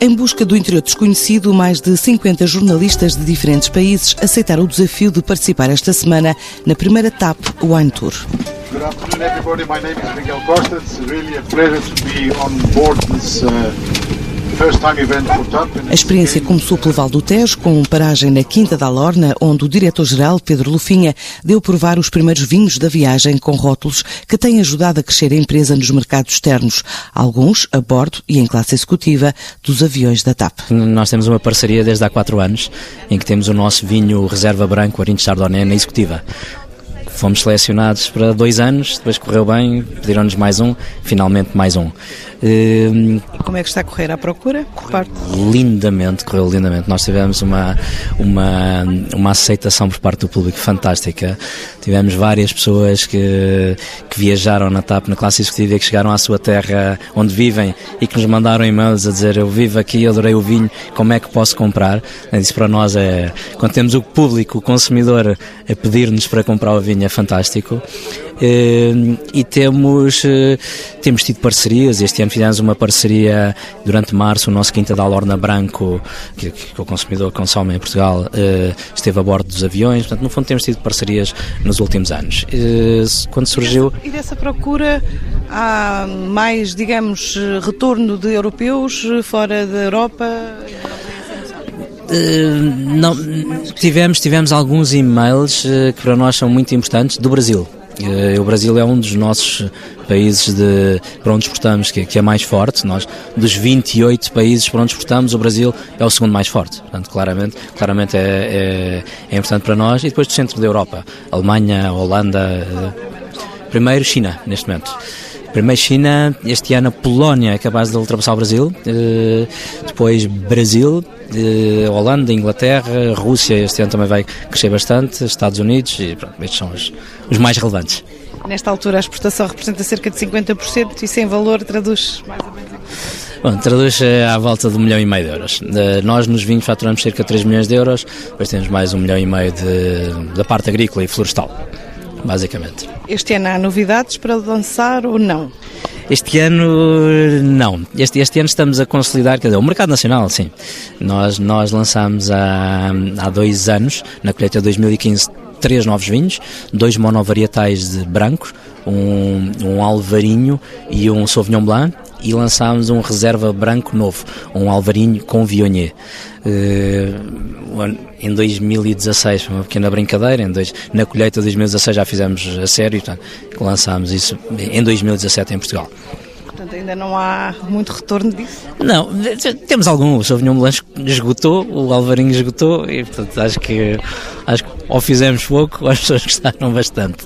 Em busca do interior desconhecido, mais de 50 jornalistas de diferentes países aceitaram o desafio de participar esta semana na primeira TAP Wine Tour. Good afternoon, everybody. My name is Miguel Costa. It's really a pleasure to be on board this uh, a experiência começou pelo Val do Tejo, com paragem na Quinta da Lorna, onde o diretor-geral, Pedro Lufinha, deu provar os primeiros vinhos da viagem com rótulos que têm ajudado a crescer a empresa nos mercados externos, alguns a bordo e em classe executiva dos aviões da TAP. Nós temos uma parceria desde há quatro anos, em que temos o nosso vinho reserva branco, Arinho Chardonnay, na executiva. Fomos selecionados para dois anos, depois correu bem, pediram-nos mais um, finalmente mais um. E como é que está a correr a procura? Parte? Lindamente, correu lindamente. Nós tivemos uma, uma, uma aceitação por parte do público fantástica. Tivemos várias pessoas que, que viajaram na TAP, na classe executiva, e que chegaram à sua terra onde vivem e que nos mandaram e-mails a dizer eu vivo aqui, adorei o vinho, como é que posso comprar? Isso para nós é, quando temos o público, o consumidor, a pedir-nos para comprar o vinho é fantástico. E temos, eh, temos tido parcerias, este ano fizemos uma parceria durante março, o nosso Quinta da Lorna Branco, que, que o consumidor consome em Portugal, uh, esteve a bordo dos aviões. Portanto, no fundo, temos tido parcerias nos últimos anos. Uh, quando surgiu. E dessa procura há mais, digamos, retorno de europeus fora da Europa? Uh, não, tivemos, tivemos alguns e-mails uh, que para nós são muito importantes do Brasil. Uh, o Brasil é um dos nossos países de, para onde exportamos que, que, é mais forte. Nós, dos 28 países para onde exportamos, o Brasil é o segundo mais forte. Portanto, claramente, claramente é, é, é importante para nós. E depois do centro da Europa, Alemanha, Holanda. Primeiro, China, neste momento. Primeiro China, este ano a Polónia é capaz de ultrapassar o Brasil, uh, depois Brasil, uh, Holanda, Inglaterra, Rússia este ano também vai crescer bastante, Estados Unidos e pronto, estes são os, os mais relevantes. Nesta altura a exportação representa cerca de 50% e sem valor traduz mais ou menos Bom, traduz à volta de um milhão e meio de euros. Nós nos vinhos faturamos cerca de 3 milhões de euros, depois temos mais um milhão e meio de, da parte agrícola e florestal, basicamente. Este ano há novidades para lançar ou não? Este ano, não. Este, este ano estamos a consolidar, quer dizer, o mercado nacional, sim. Nós, nós lançámos há, há dois anos, na colheita de 2015, três novos vinhos, dois monovarietais de brancos, um, um alvarinho e um sauvignon blanc e lançámos um reserva branco novo, um alvarinho com viognier. Uh, em 2016 foi uma pequena brincadeira, em dois, na colheita de 2016 já fizemos a sério, portanto, lançámos isso em 2017 em Portugal. Portanto, ainda não há muito retorno disso? Não, temos algum. O Sauvignon Blanc esgotou, o Alvarinho esgotou e, portanto, acho que, acho que ou fizemos pouco ou as pessoas gostaram bastante.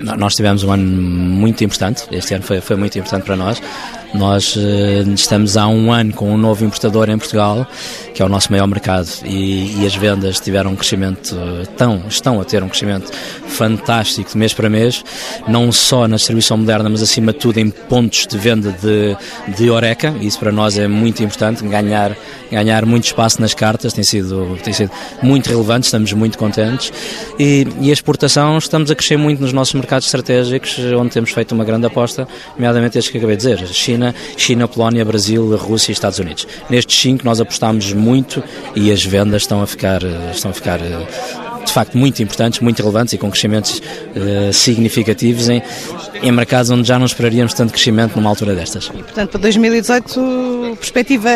Nós tivemos um ano muito importante, este ano foi, foi muito importante para nós. Nós uh, estamos há um ano com um novo importador em Portugal, que é o nosso maior mercado, e, e as vendas tiveram um crescimento uh, tão, estão a ter um crescimento fantástico de mês para mês, não só na distribuição moderna, mas acima de tudo em pontos de venda de, de Oreca, isso para nós é muito importante, ganhar, ganhar muito espaço nas cartas, tem sido, tem sido muito relevante, estamos muito contentes, e, e a exportação estamos a crescer muito nos nossos mercados estratégicos, onde temos feito uma grande aposta, nomeadamente estes que acabei de dizer, China, China, China, Polónia, Brasil, Rússia e Estados Unidos. Nestes cinco nós apostamos muito e as vendas estão a ficar, estão a ficar eh, de facto muito importantes, muito relevantes e com crescimentos uh, significativos em, em mercados onde já não esperaríamos tanto crescimento numa altura destas. E, portanto, para 2018, perspectiva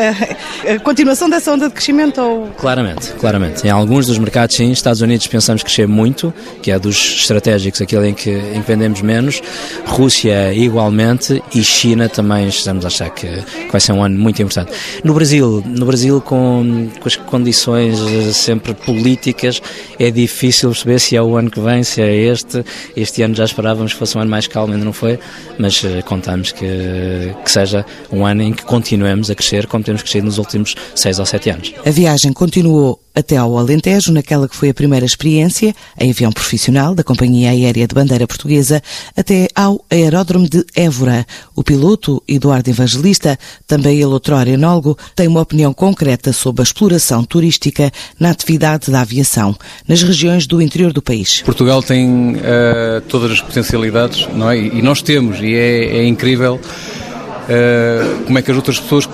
a continuação dessa onda de crescimento? Ou... Claramente, claramente. Em alguns dos mercados, sim. Estados Unidos pensamos crescer muito, que é dos estratégicos, aquele em que, em que vendemos menos. Rússia, igualmente. E China também estamos a achar que, que vai ser um ano muito importante. No Brasil, no Brasil com, com as condições eh, sempre políticas, é difícil perceber se é o ano que vem, se é este. Este ano já esperávamos que fosse um ano mais calmo ainda não foi, mas uh, contamos que, que seja um ano em que continuemos a crescer como temos crescido nos últimos seis ou sete anos. A viagem continuou até ao Alentejo, naquela que foi a primeira experiência em avião profissional da Companhia Aérea de Bandeira Portuguesa, até ao Aeródromo de Évora. O piloto, Eduardo Evangelista, também ele outro enólogo, tem uma opinião concreta sobre a exploração turística na atividade da aviação nas regiões do interior do país. Portugal tem uh, todas as potencialidades, não é? E nós temos, e é, é incrível uh, como é que as outras pessoas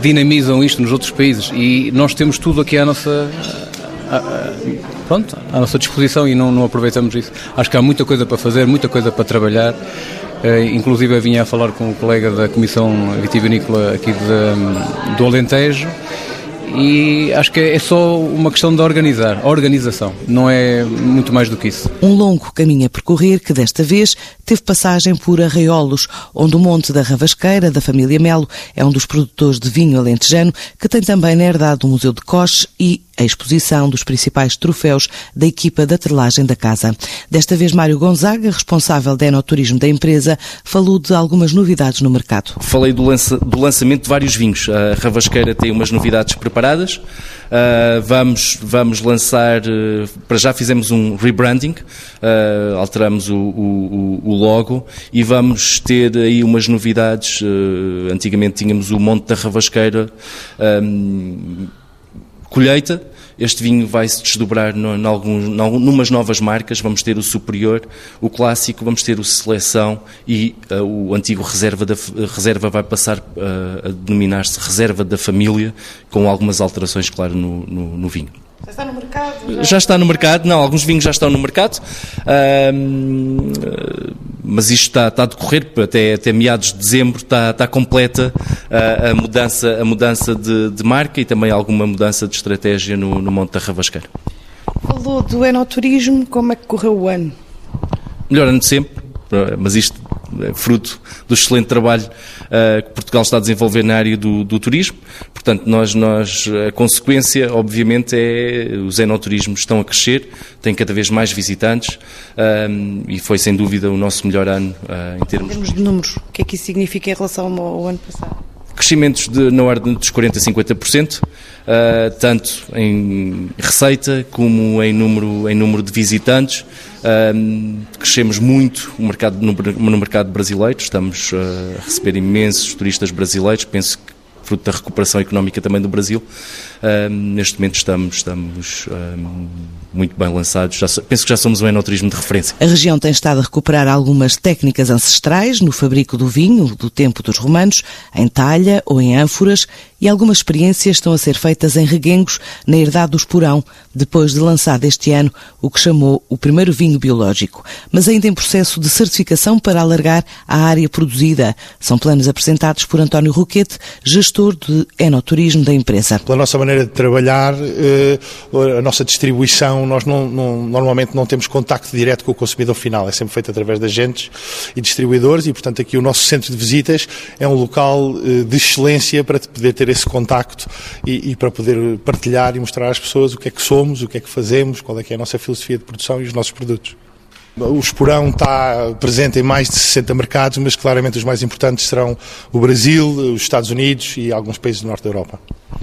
dinamizam isto nos outros países e nós temos tudo aqui à nossa à, pronto, à nossa disposição e não, não aproveitamos isso. Acho que há muita coisa para fazer, muita coisa para trabalhar. Uh, inclusive eu vinha a falar com o colega da Comissão Vitivinícola aqui de, do Alentejo e acho que é só uma questão de organizar, organização, não é muito mais do que isso. Um longo caminho a percorrer que desta vez teve passagem por Arraiolos, onde o Monte da Ravasqueira, da família Melo, é um dos produtores de vinho alentejano, que tem também na herdade o Museu de Coche e a exposição dos principais troféus da equipa da trelagem da casa. Desta vez, Mário Gonzaga, responsável da enoturismo da empresa, falou de algumas novidades no mercado. Falei do, lança, do lançamento de vários vinhos. A Ravasqueira tem umas novidades preparadas. Uh, vamos, vamos lançar, uh, para já fizemos um rebranding, uh, alteramos o, o, o, logo e vamos ter aí umas novidades. antigamente tínhamos o Monte da Ravasqueira. Um, colheita. Este vinho vai se desdobrar no, alguns, numas novas marcas. Vamos ter o Superior, o Clássico, vamos ter o Seleção e uh, o antigo Reserva, da, reserva vai passar uh, a denominar-se Reserva da Família, com algumas alterações, claro, no, no, no vinho. Já está no mercado? Já... já... está no mercado, não, alguns vinhos já estão no mercado, mas isto está, está a decorrer até, até meados de dezembro, está, está completa a, a mudança, a mudança de, de, marca e também alguma mudança de estratégia no, no Monte da Ravasqueira. Falou do enoturismo, como é que correu o ano? Melhor ano de sempre, mas isto é fruto do excelente trabalho uh, que Portugal está a desenvolver na área do, do, turismo. Portanto, nós, nós, a consequência, obviamente, é os enoturismos estão a crescer, têm cada vez mais visitantes um, e foi, sem dúvida, o nosso melhor ano uh, em termos... Em termos de números, o que é que isso significa em relação ao, ao ano passado? Crescimentos de, na ordem dos 40% a 50%, uh, tanto em receita como em número, em número de visitantes. Uh, crescemos muito no mercado, no, mercado brasileiro, estamos uh, a receber imensos turistas brasileiros, penso que fruto da recuperação económica também do Brasil. Neste momento estamos, estamos muito bem lançados. Já, penso que já somos um enoturismo de referência. A região tem estado a recuperar algumas técnicas ancestrais no fabrico do vinho do tempo dos romanos, em talha ou em ânforas, e algumas experiências estão a ser feitas em reguengos na herdade do Esporão, depois de lançado este ano o que chamou o primeiro vinho biológico, mas ainda em processo de certificação para alargar a área produzida. São planos apresentados por António Roquete, gestor de enoturismo da empresa. Pela nossa maneira de trabalhar, eh, a nossa distribuição nós não, não, normalmente não temos contacto direto com o consumidor final, é sempre feito através de agentes e distribuidores e, portanto, aqui o nosso centro de visitas é um local eh, de excelência para poder ter esse contacto e, e, para poder partilhar e mostrar às pessoas o que é que somos, o que é que fazemos, qual é que é a nossa filosofia de produção e os nossos produtos. O Esporão está presente em mais de 60 mercados, mas claramente os mais importantes serão o Brasil, os Estados Unidos e alguns países do norte da Europa.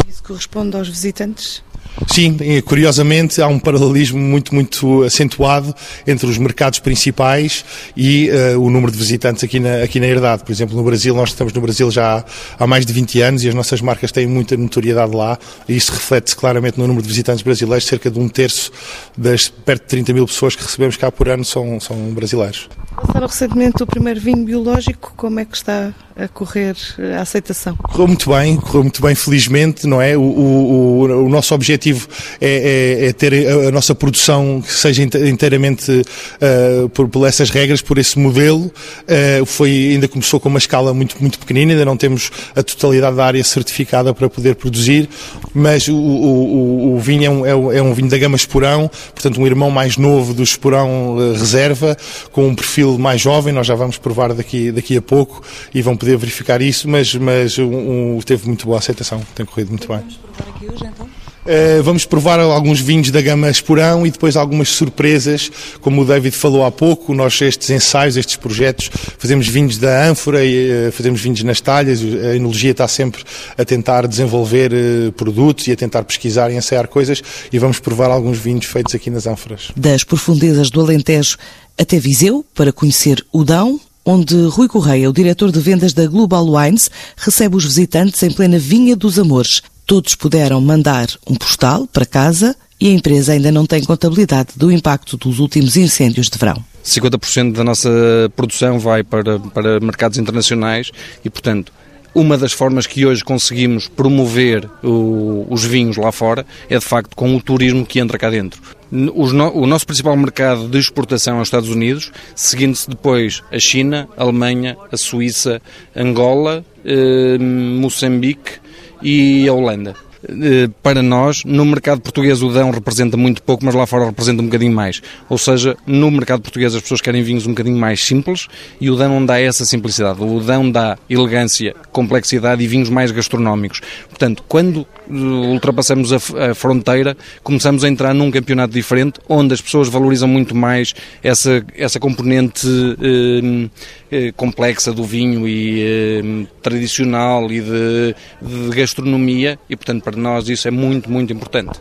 Isso corresponde aos visitantes? Sim, curiosamente há um paralelismo muito, muito acentuado entre os mercados principais e uh, o número de visitantes aqui na, aqui na Herdade. Por exemplo, no Brasil, nós estamos no Brasil já há, há mais de 20 anos e as nossas marcas têm muita notoriedade lá e isso reflete-se claramente no número de visitantes brasileiros. Cerca de um terço das perto de 30 mil pessoas que recebemos cá por ano são, são brasileiros. Lançaram recentemente o primeiro vinho biológico, como é que está a correr a aceitação? Correu muito bem, correu muito bem, felizmente, não é? O, o, o nosso objetivo é, é, é, ter a, nossa produção que seja inteiramente uh, por, por, essas regras, por esse modelo. Uh, foi, ainda começou com uma escala muito, muito pequenina, ainda não temos a totalidade da área certificada para poder produzir, mas o, o, vinho é um, é um, vinho da gama Esporão, portanto um irmão mais novo do Esporão Reserva, com um perfil mais jovem, nós já vamos provar daqui, daqui a pouco e vão poder verificar isso, mas, mas um, um, teve muito boa aceitação, tem corrido muito bem. Vamos provar aqui hoje então? Uh, vamos provar alguns vinhos da gama Esporão e depois algumas surpresas, como o David falou há pouco, nós estes ensaios, estes projetos, fazemos vinhos da ânfora e uh, fazemos vinhos nas talhas, a enologia está sempre a tentar desenvolver uh, produtos e a tentar pesquisar e ensaiar coisas e vamos provar alguns vinhos feitos aqui nas ânforas. Das profundezas do Alentejo até Viseu para conhecer o Dão, onde Rui Correia, o diretor de vendas da Global Wines, recebe os visitantes em plena Vinha dos Amores. Todos puderam mandar um postal para casa e a empresa ainda não tem contabilidade do impacto dos últimos incêndios de verão. 50% da nossa produção vai para, para mercados internacionais e, portanto, uma das formas que hoje conseguimos promover o, os vinhos lá fora é de facto com o turismo que entra cá dentro. O nosso principal mercado de exportação é os Estados Unidos, seguindo-se depois a China, a Alemanha, a Suíça, Angola, eh, Moçambique e a Holanda. Eh, para nós, no mercado português o Dão representa muito pouco, mas lá fora representa um bocadinho mais. Ou seja, no mercado português as pessoas querem vinhos um bocadinho mais simples e o Dão não dá essa simplicidade. O Dão dá elegância, complexidade e vinhos mais gastronómicos. Portanto, quando ultrapassamos a, fronteira, começamos a entrar num campeonato diferente, onde as pessoas valorizam muito mais essa, essa componente eh, eh complexa do vinho e eh, tradicional e de, de gastronomia, e portanto para nós isso é muito, muito importante.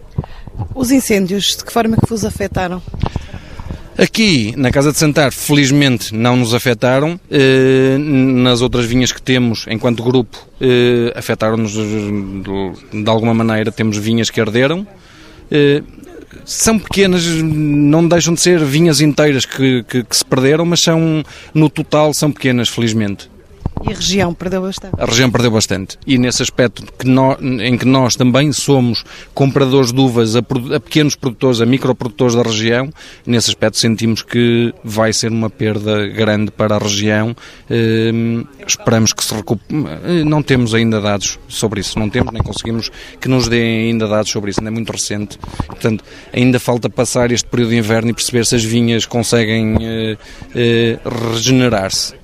Os incêndios, de que forma que vos afetaram? Aqui, na Casa de Santar, felizmente não nos afetaram. Eh, nas outras vinhas que temos, enquanto grupo, eh, afetaram-nos de alguma maneira. Temos vinhas que arderam. Eh, são pequenas, não deixam de ser vinhas inteiras que, que, que se perderam, mas são, no total, são pequenas, felizmente. E a região perdeu bastante? A região perdeu bastante. E nesse aspecto que nós, em que nós também somos compradores de uvas a, a, pequenos produtores, a microprodutores da região, nesse aspecto sentimos que vai ser uma perda grande para a região. Eh, esperamos que se recupere. Eh, não temos ainda dados sobre isso, não temos nem conseguimos que nos deem ainda dados sobre isso, ainda é muito recente. Portanto, ainda falta passar este período de inverno e perceber se as vinhas conseguem eh, eh, regenerar-se.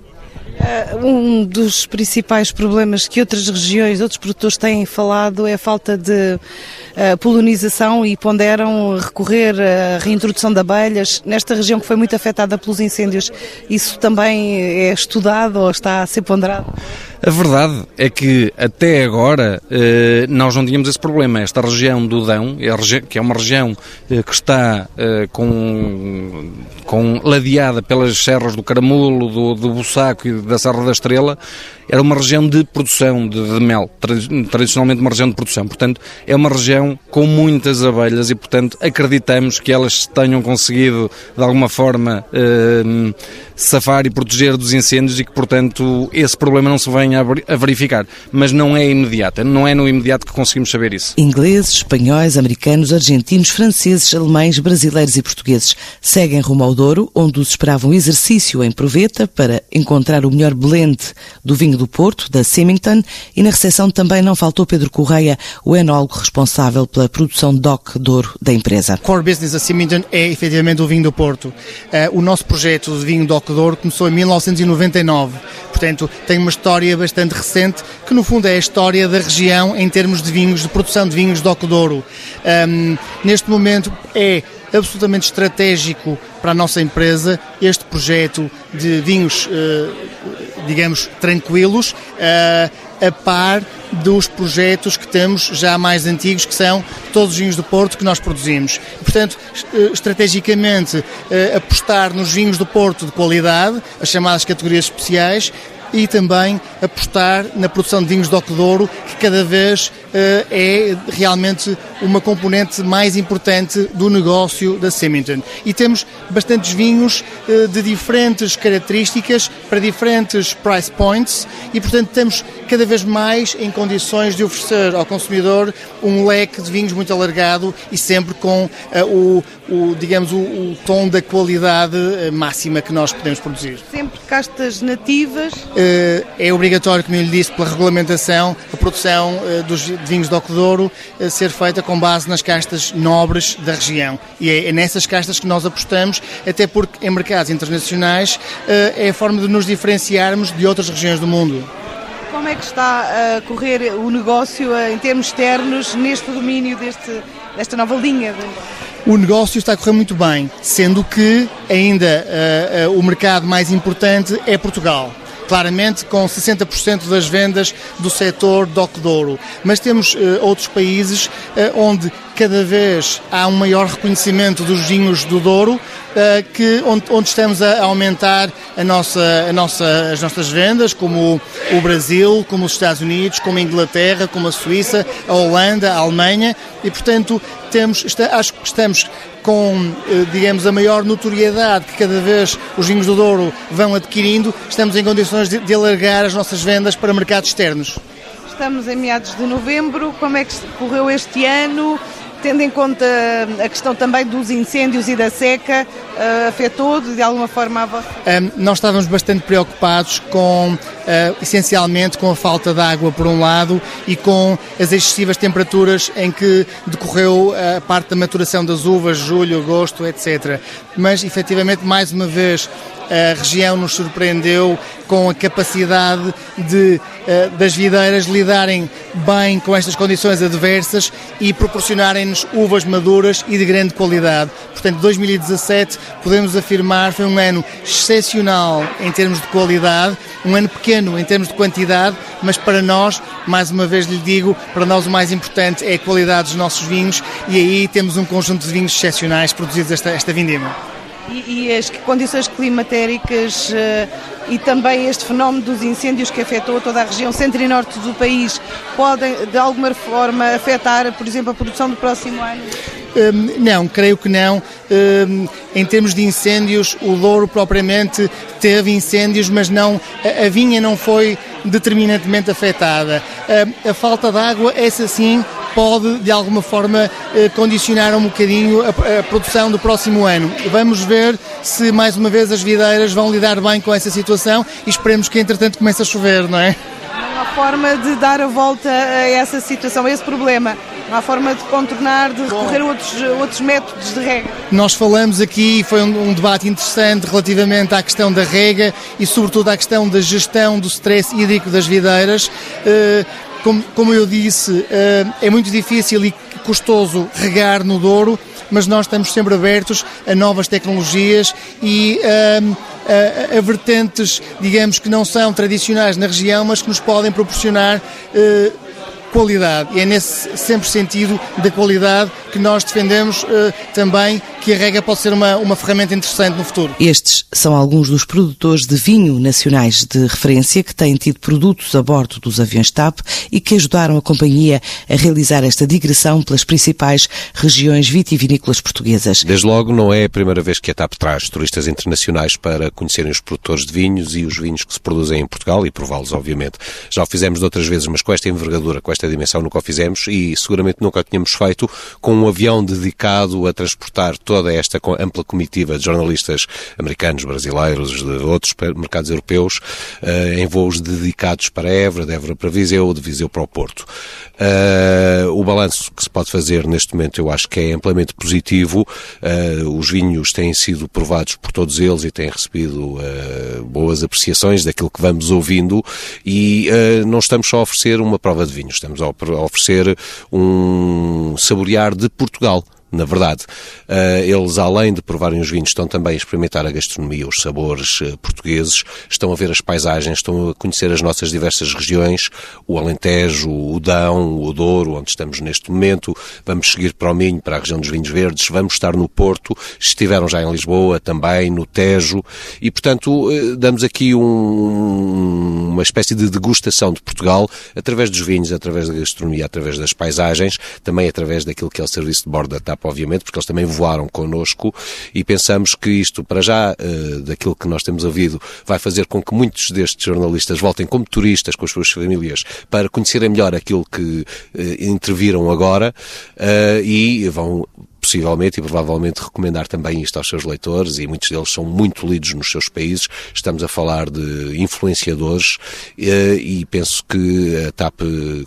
Uh, um dos principais problemas que outras regiões, outros produtores têm falado é a falta de uh, polinização e ponderam recorrer à reintrodução de abelhas. Nesta região que foi muito afetada pelos incêndios, isso também é estudado ou está a ser ponderado? A verdade é que até agora eh, nós não tínhamos esse problema. Esta região do Dão, é que é uma região eh, que está eh, com, com ladeada pelas serras do Caramulo, do, do Bussaco e da Serra da Estrela, era uma região de produção de, de, mel, tradicionalmente uma região de produção. Portanto, é uma região com muitas abelhas e, portanto, acreditamos que elas tenham conseguido, de alguma forma, eh, safar e proteger dos incêndios e que, portanto, esse problema não se venha a verificar. Mas não é imediato, não é no imediato que conseguimos saber isso. Ingleses, espanhóis, americanos, argentinos, franceses, alemães, brasileiros e portugueses seguem rumo ao Douro, onde os esperavam um exercício em proveta para encontrar o melhor blend do vinho do Porto, da Symington, e na recepção também não faltou Pedro Correia, o enólogo responsável pela produção DOC Douro da empresa. Core business da Symington é efetivamente o vinho do Porto. Uh, o nosso projeto de vinho DOC Douro começou em 1999, portanto tem uma história bastante recente que no fundo é a história da região em termos de vinhos, de produção de vinhos DOC Douro. Um, neste momento é absolutamente estratégico para a nossa empresa este projeto de vinhos, eh, digamos, tranquilos, eh, a par dos projetos que temos já mais antigos, que são todos os vinhos do Porto que nós produzimos. Portanto, eh, estrategicamente, apostar nos vinhos do Porto de qualidade, as chamadas categorias especiais, e também apostar na produção de vinhos de Douro, que cada vez uh, é realmente uma componente mais importante do negócio da Symington. E temos bastantes vinhos uh, de diferentes características para diferentes price points e, portanto, estamos cada vez mais em condições de oferecer ao consumidor um leque de vinhos muito alargado e sempre com uh, o, o, digamos, o, o, tom da qualidade máxima que nós podemos produzir. Sempre castas nativas? É obrigatório, como eu lhe disse, pela regulamentação, a produção dos vinhos de Ocodouro ser feita com base nas castas nobres da região. E é, é nessas castas que nós apostamos, até porque em mercados internacionais é a forma de nos diferenciarmos de outras regiões do mundo. Como é que está a correr o negócio em termos externos neste domínio deste, desta nova linha? O negócio está a correr muito bem, sendo que ainda o mercado mais importante é Portugal claramente com 60% das vendas do setor DOC Douro. Mas temos uh, outros países uh, onde cada vez há um maior reconhecimento dos vinhos do Douro, que, onde, onde, estamos a aumentar a nossa, a nossa, as nossas vendas, como o Brasil, como os Estados Unidos, como a Inglaterra, como a Suíça, a Holanda, a Alemanha, e portanto temos, acho que estamos com, digamos, a maior notoriedade que cada vez os vinhos do Douro vão adquirindo, estamos em condições de, de alargar as nossas vendas para mercados externos. Estamos em meados de novembro, como é que correu este ano? Tendo em conta a questão também dos incêndios e da seca, uh, afetou de alguma forma a vossa? Um, nós estávamos bastante preocupados com, uh, essencialmente, com a falta de água por um lado e com as excessivas temperaturas em que decorreu a parte da maturação das uvas, julho, agosto, etc. Mas, efetivamente, mais uma vez, a região nos surpreendeu com a capacidade de, uh, das videiras lidarem bem com estas condições adversas e proporcionarem-nos uvas maduras e de grande qualidade. Portanto, 2017 podemos afirmar foi um ano excepcional em termos de qualidade, um ano pequeno em termos de quantidade, mas para nós, mais uma vez lhe digo, para nós o mais importante é a qualidade dos nossos vinhos e aí temos um conjunto de vinhos excepcionais produzidos esta, esta vindima. E, as condições climatéricas uh, e também este fenómeno dos incêndios que afetou toda a região centro e norte do país podem de alguma forma afetar, por exemplo, a produção do próximo ano? Um, não, creio que não. Um, em termos de incêndios, o Douro propriamente teve incêndios, mas não a, a vinha não foi determinantemente afetada. Um, a falta de água, essa sim, pode de alguma forma eh, condicionar um bocadinho a, a, produção do próximo ano. Vamos ver se mais uma vez as videiras vão lidar bem com essa situação e esperemos que entretanto comece a chover, não é? Não há forma de dar a volta a essa situação, a esse problema. Não há forma de contornar, de recorrer a outros, outros métodos de rega. Nós falamos aqui, foi um, um, debate interessante relativamente à questão da rega e sobretudo à questão da gestão do stress hídrico das videiras. Uh, como, como eu disse, eh, é muito difícil e custoso regar no Douro, mas nós estamos sempre abertos a novas tecnologias e a, a, a, vertentes, digamos, que não são tradicionais na região, mas que nos podem proporcionar uh, qualidade. E é nesse sempre sentido da qualidade que nós defendemos uh, também que a rega pode ser uma, uma ferramenta interessante no futuro. Estes são alguns dos produtores de vinho nacionais de referência que têm tido produtos a bordo dos aviões TAP e que ajudaram a companhia a realizar esta digressão pelas principais regiões vitivinícolas portuguesas. Desde logo não é a primeira vez que a TAP traz turistas internacionais para conhecerem os produtores de vinhos e os vinhos que se produzem em Portugal e prová-los, obviamente. Já o fizemos de outras vezes, mas com esta envergadura, com esta dimensão nunca o fizemos e seguramente nunca o tínhamos feito com um avião dedicado a transportar toda esta ampla comitiva de jornalistas americanos, brasileiros, de outros mercados europeus, eh, em voos dedicados para Évora, de Évora para Viseu, de Viseu para o Porto. Uh, o balanço que se pode fazer neste momento eu acho que é amplamente positivo. Uh, os vinhos têm sido provados por todos eles e têm recebido boas apreciações daquilo que vamos ouvindo e não estamos só a oferecer uma prova de vinhos, estamos a oferecer um saborear de Portugal na verdade. Uh, eles, além de provarem os vinhos, estão também a experimentar a gastronomia, os sabores uh, portugueses, estão a ver as paisagens, estão a conhecer as nossas diversas regiões, o Alentejo, o Dão, o Douro, onde estamos neste momento. Vamos seguir para o Minho, para a região dos vinhos verdes, vamos estar no Porto, estiveram já em Lisboa também, no Tejo, e portanto uh, damos aqui um, uma espécie de degustação de Portugal através dos vinhos, através da gastronomia, através das paisagens, também através daquilo que é o serviço de bordo da Obviamente, porque eles também voaram connosco e pensamos que isto, para já, uh, daquilo que nós temos ouvido, vai fazer com que muitos destes jornalistas voltem como turistas com as suas famílias para conhecerem melhor aquilo que uh, interviram agora uh, e vão possivelmente e provavelmente recomendar também isto aos seus leitores e muitos deles são muito lidos nos seus países. Estamos a falar de influenciadores eh, e penso que a TAP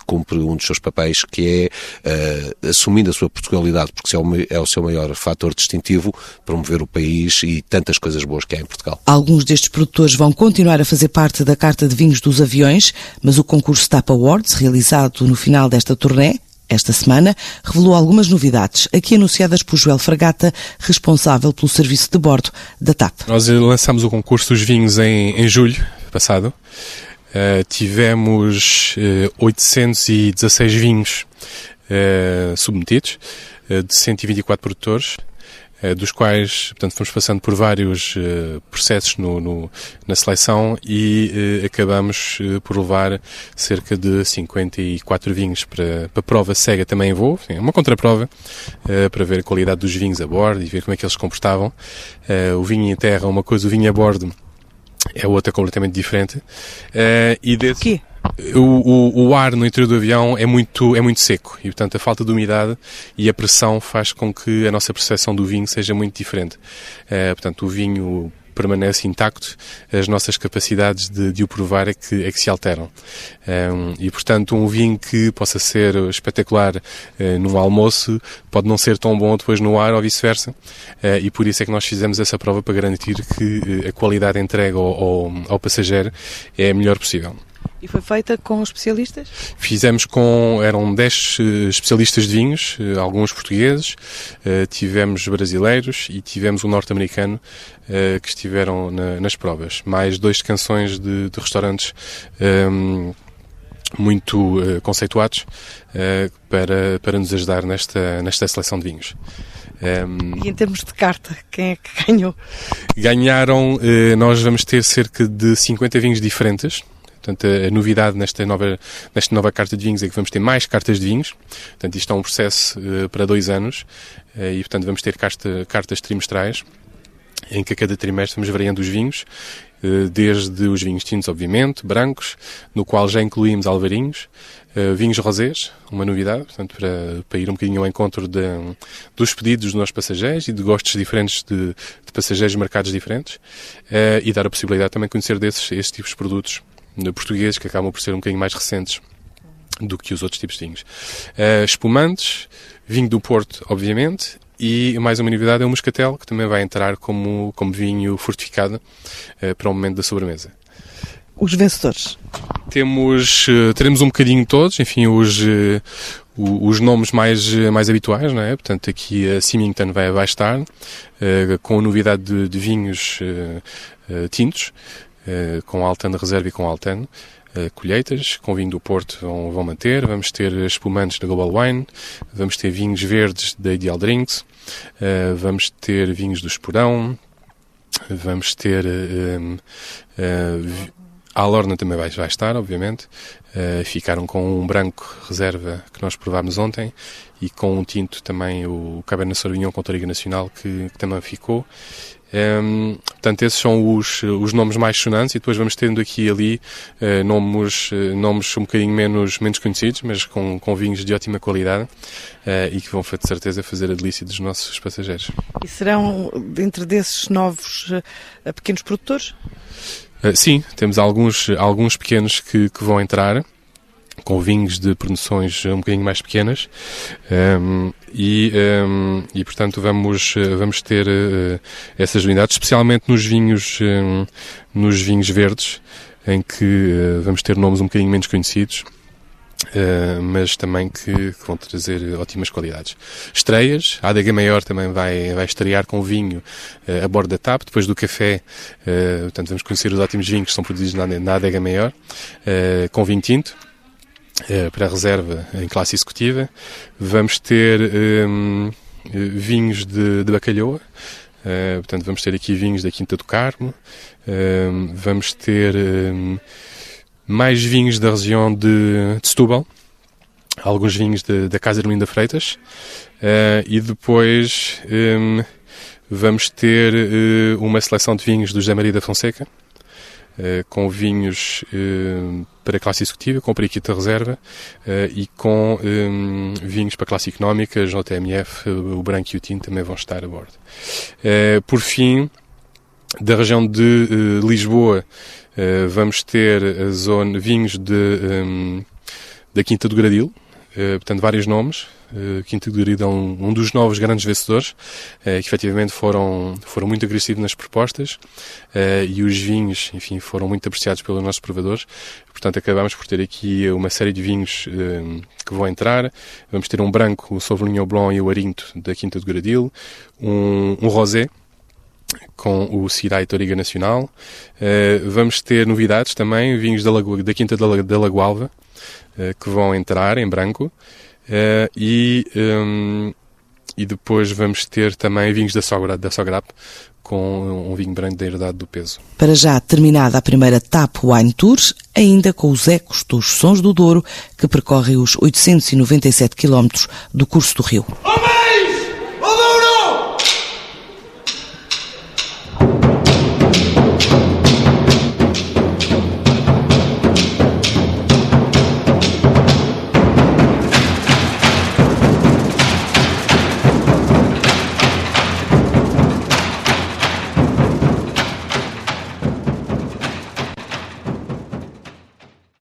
cumpre um dos seus papéis que é uh, assumindo a sua Portugalidade, porque é é o seu maior fator distintivo, promover o país e tantas coisas boas que há em Portugal. Alguns destes produtores vão continuar a fazer parte da Carta de Vinhos dos Aviões, mas o concurso TAP Awards, realizado no final desta turnê, esta semana, revelou algumas novidades, aqui anunciadas por Joel Fragata, responsável pelo serviço de bordo da TAP. Nós lançamos o concurso dos vinhos em, em julho passado. Uh, tivemos uh, eh, 816 vinhos uh, submetidos. de 124 produtores, dos quais, portanto, fomos passando por vários processos no, no, na seleção e acabamos por levar cerca de 54 vinhos para, para prova cega também voo, é uma contraprova, para ver a qualidade dos vinhos a bordo e ver como é que eles se comportavam. O vinho em terra, uma coisa, o vinho a bordo é outra completamente diferente. e desse... quê? O, o, o, ar no interior do avião é muito, é muito seco e, portanto, a falta de umidade e a pressão faz com que a nossa percepção do vinho seja muito diferente. Uh, portanto, o vinho permanece intacto, as nossas capacidades de, de o provar é que, é que se alteram. Um, e, portanto, um vinho que possa ser espetacular uh, no almoço pode não ser tão bom depois no ar ou vice-versa. Uh, e por isso é que nós fizemos essa prova para garantir que a qualidade entregue ao, ao, ao passageiro é a melhor possível. E foi feita com especialistas? Fizemos com, eram 10 uh, especialistas de vinhos, uh, alguns portugueses, uh, tivemos brasileiros e tivemos um norte-americano que estiveram na, nas provas. Mais dois canções de, de restaurantes ehm, muito conceituados para, para nos ajudar nesta, nesta seleção de vinhos. Um, ehm, e em termos de carta, quem é que ganhou? Ganharam, nós vamos ter cerca de 50 vinhos diferentes, Portanto, a novidade nesta nova, nesta nova carta de vinhos é que vamos ter mais cartas de vinhos. Portanto, isto é um processo uh, para dois anos uh, e, portanto, vamos ter carta, cartas trimestrais em que a cada trimestre vamos variando os vinhos, uh, desde os vinhos tintos, obviamente, brancos, no qual já incluímos alvarinhos, vinhos rosés, uma novidade, portanto, para, para ir um bocadinho ao encontro de, dos pedidos dos nossos passageiros e de gostos diferentes de, de passageiros de mercados diferentes, e dar a possibilidade também de conhecer desses, esses tipos de produtos portugueses que acabam por ser um bocadinho mais recentes do que os outros tipos de vinhos. Uh, espumantes, vinho do Porto, obviamente, e mais uma novidade é o moscatel, que também vai entrar como, como vinho fortificado uh, para o momento da sobremesa. Os vencedores? Temos, uh, teremos um bocadinho todos, enfim, os, os nomes mais, mais habituais, não é? Portanto, aqui a Symington vai, vai estar, com a novidade de, de vinhos tintos, com Altano Reserva e com Altano. Uh, colheitas, com vinho do Porto vão, vão, manter, vamos ter espumantes da Global Wine, vamos ter vinhos verdes da Ideal Drinks, uh, vamos ter vinhos do Esporão, vamos ter uh, a Alorna também vai, vai estar, obviamente. ficaram com um branco reserva que nós provámos ontem e com um tinto também, o Cabernet Sauvignon com Toriga Nacional, que, que também ficou. Um, portanto, esses são os, os nomes mais sonantes e depois vamos tendo aqui e ali uh, nomes, uh, nomes um bocadinho menos, menos conhecidos, mas com, com vinhos de ótima qualidade uh, e que vão, de certeza, fazer a delícia dos nossos passageiros. E serão, dentro desses novos pequenos produtores? sim, temos alguns, alguns pequenos que, que vão entrar com vinhos de produções um bocadinho mais pequenas um, e, um, e portanto vamos vamos ter uh, essas unidades especialmente nos vinhos um, nos vinhos verdes em que uh, vamos ter nomes um bocadinho menos conhecidos Uh, mas também que, que, vão trazer ótimas qualidades. Estreias, a ADG Maior também vai, vai estrear com vinho uh, a bordo da TAP, depois do café, uh, portanto vamos conhecer os ótimos vinhos que são produzidos na, na ADG Maior, com vinho tinto, eh, para a reserva em classe executiva. Vamos ter um, vinhos de, de bacalhoa, uh, portanto, vamos ter aqui vinhos da Quinta do Carmo, uh, vamos ter um, mais vinhos da região de, de Setúbal, alguns vinhos de, da Casa Arminda Freitas, uh, e depois vamos ter uma seleção de vinhos do José Maria da Fonseca, eh, com vinhos uh, para classe executiva, com periquita reserva uh, e com vinhos para classe económica, JMF, o branco e o tinto também vão estar a bordo. por fim, da região de Lisboa, vamos ter a zona vinhos de, da Quinta do Gradil, portanto vários nomes, Quinto Dorido é um, um, dos novos grandes vencedores, uh, que efetivamente foram, foram muito agressivos nas propostas uh, e os vinhos, enfim, foram muito apreciados pelos nossos provadores. Portanto, acabamos por ter aqui uma série de vinhos que vão entrar. Vamos ter um branco, o Sauvignon Blanc e o Arinto da Quinta do Gradil, um, um rosé, com o Cirai Toriga Nacional. Vamos ter novidades também, vinhos da, Lago, da Quinta da, da Lagoalva, que vão entrar em branco. Uh, e um, e depois vamos ter também vinhos da Sogra, da Sograp, com um vinho branco da herdade do peso. Para já terminada a primeira TAP Wine Tours, ainda com os ecos dos Sons do Douro, que percorrem os 897 quilómetros do curso do rio. Homens!